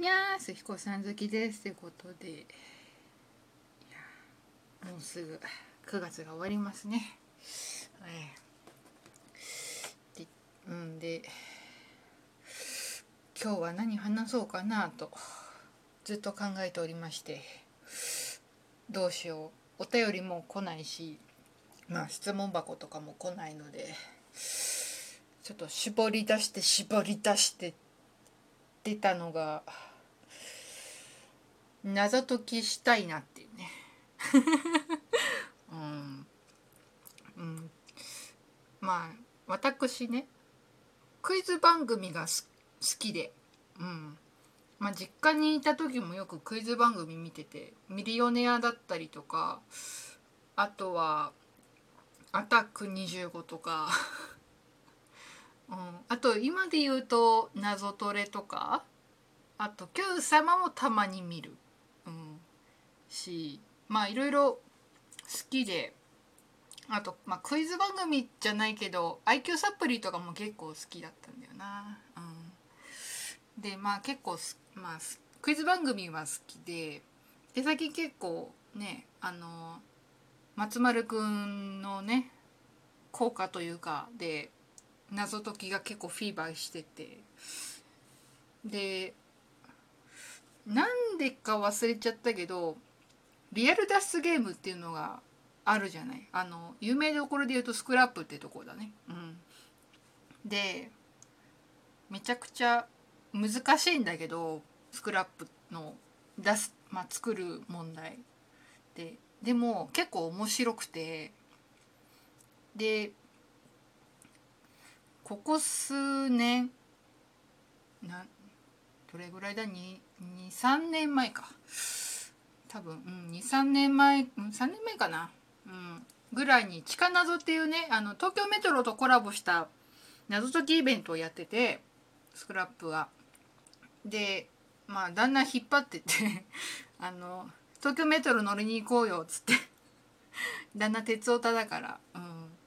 いやーすひこさん好きですってことで。もうすぐ9月が終わりますね。でうんで今日は何話そうかなとずっと考えておりまして。どうしよう。お便りも来ないしまあ質問箱とかも来ないのでちょっと絞り出して絞り出して出たのが謎解きしたいなっていうね。うん、うん、まあ私ねクイズ番組が好きで。うん。まあ実家にいた時もよくクイズ番組見ててミリオネアだったりとかあとは「アタック25」とか。うん、あと今で言うと「謎トレ」とか。あと「Q 様」もたまに見る、しまあいろいろ好きであと、まあ、クイズ番組じゃないけど IQ サプリとかも結構好きだったんだよな。うん、でまあ結構す、まあ、すクイズ番組は好きでで最近結構ねあの松丸くんのね効果というかで謎解きが結構フィーバーしててでなんでか忘れちゃったけどリアル脱出ゲームっていうのがあるじゃない？あの有名どころで言うとスクラップってとこだね。うん、でめちゃくちゃ難しいんだけどスクラップの出す、まあ、作る問題。ででも結構面白くて。でここ数年などれぐらいだ？23年前か。多分、うん、23年前、うん、3年前かな、うん、ぐらいに「地下謎」っていうねあの東京メトロとコラボした謎解きイベントをやっててスクラップが。でまあ旦那引っ張ってて あの東京メトロ乗りに行こうよっつって 旦那鉄オタだから、うん、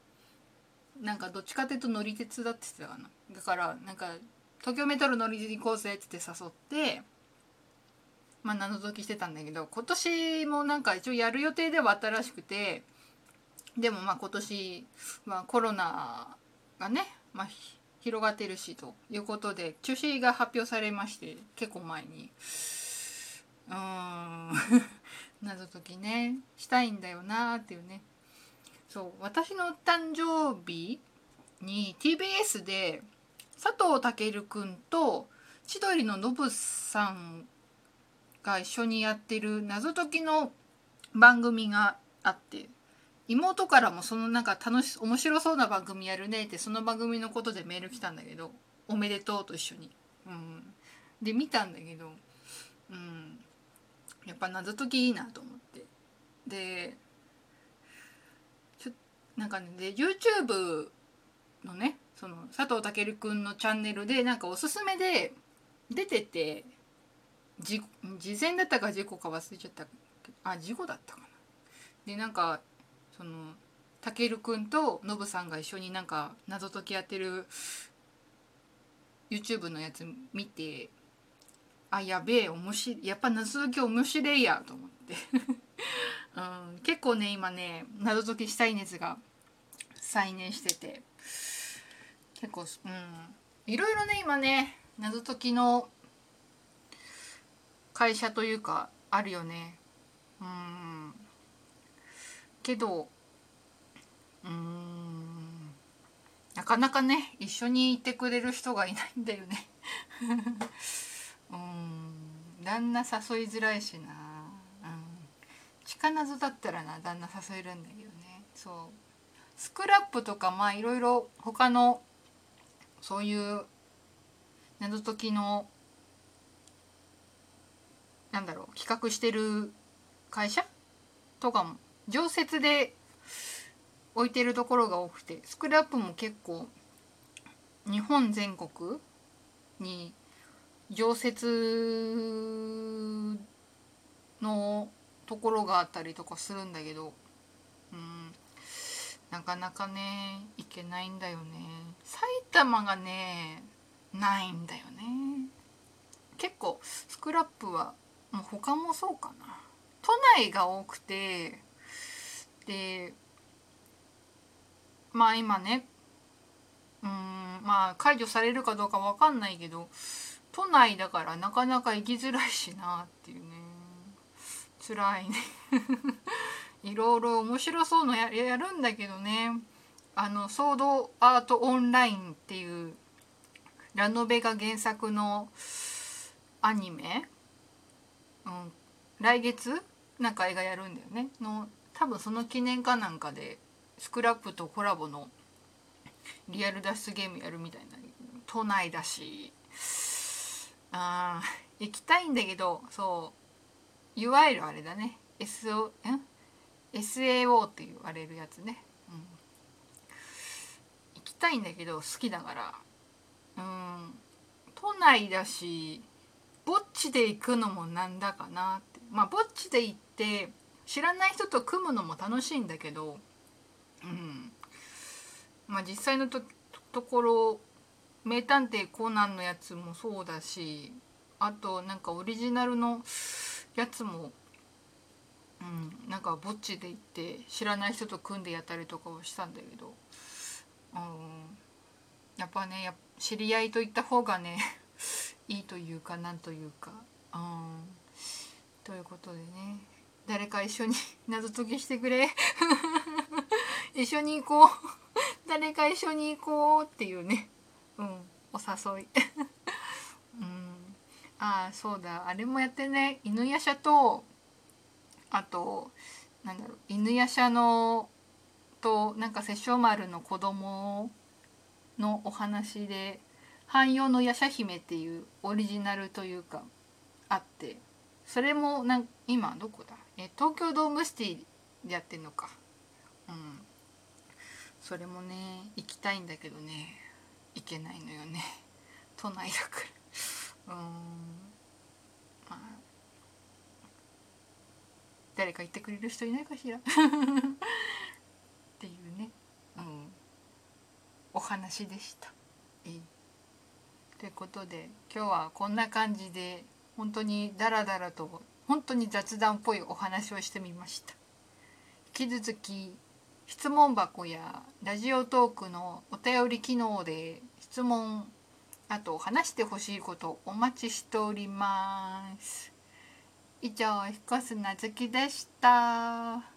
なんかどっちかっていうと乗り鉄だって言ってたかな。だからなんか東京メトロ乗りに行こうぜっつって誘ってまあ謎解きしてたんだけど今年もなんか一応やる予定ではあったらしくてでもまあ今年はコロナがね、まあ、広がってるしということで中止が発表されまして結構前に。うーん。謎解きねしたいんだよなーっていうね。そう私の誕生日に TBS で佐藤健くんと千鳥のノブさんが一緒にやってる謎解きの番組があって妹からもそのなんか楽し面白そうな番組やるねってその番組のことでメール来たんだけど「おめでとう」と一緒に。うん、で見たんだけど、うん、やっぱ謎解きいいなと思って。でちょなんかねで YouTube のねその佐藤健くんのチャンネルでなんかおすすめで出てて事前だったか事故か忘れちゃった。あ事故だったかな。でなんかそのたけるくんとノブさんが一緒になんか謎解きやってる YouTube のやつ見てあやべえ面白いやっぱ謎解き面白いやと思って、うん、結構ね今ね謎解きしたい熱が再燃してて。結構うん。いろいろね今ね謎解きの会社というかあるよね。うん。けどうーん。なかなかね一緒にいてくれる人がいないんだよね。うん。旦那誘いづらいしな。うん。近謎だったらな旦那誘えるんだけどね。そう。スクラップとかまあいろいろ他のそういう謎解きのなんだろう企画してる会社とかも常設で置いてるところが多くてスクラップも結構日本全国に常設のところがあったりとかするんだけど、うん、なかなかね行けないんだよね。埼玉がねないんだよね。結構スクラップはもう他もそうかな。都内が多くてでまあ今ねうんまあ解除されるかどうかわかんないけど都内だからなかなか行きづらいしなっていうね。辛いね。いろいろ面白そうのややるんだけどね。あのソードアートオンラインっていうラノベが原作のアニメ、うん、来月なんか映画やるんだよね。の多分その記念かなんかでスクラップとコラボのリアル脱出ゲームやるみたいな都内だし。あ行きたいんだけどそう。いわゆるあれだね。SO ん SAO って言われるやつね、うん、行きたいんだけど好きだから。うん。都内だしぼっちで行くのもなんだかなって。まあぼっちで行って知らない人と組むのも楽しいんだけどうん。まあ実際のところ名探偵コナンのやつもそうだしあとなんかオリジナルのやつもうん、なんかぼっちで行って知らない人と組んでやったりとかをしたんだけど、うん、やっぱねや知り合いといった方がねいいというかなんというか、うん、ということでね。誰か一緒に 謎解きしてくれ。一緒に行こう。誰か一緒に行こうっていうね、うん、お誘い、うん、ああそうだ。あれもやってね。犬夜叉とあとなんだろう。犬夜叉のとなんか殺生丸の子供のお話で「汎用の夜叉姫」っていうオリジナルというかあってそれもなん今どこだ？え東京ドームシティでやってんのか。うん。それもね行きたいんだけどね。行けないのよね。都内だから。うん。まあ。誰か言ってくれる人いないかしら？っていうね、うん、お話でした。えー、ということで今日はこんな感じで本当にダラダラと本当に雑談っぽいお話をしてみました。引き続き質問箱やラジオトークのお便り機能で質問あと話してほしいことお待ちしております。以上、彦砂月でした。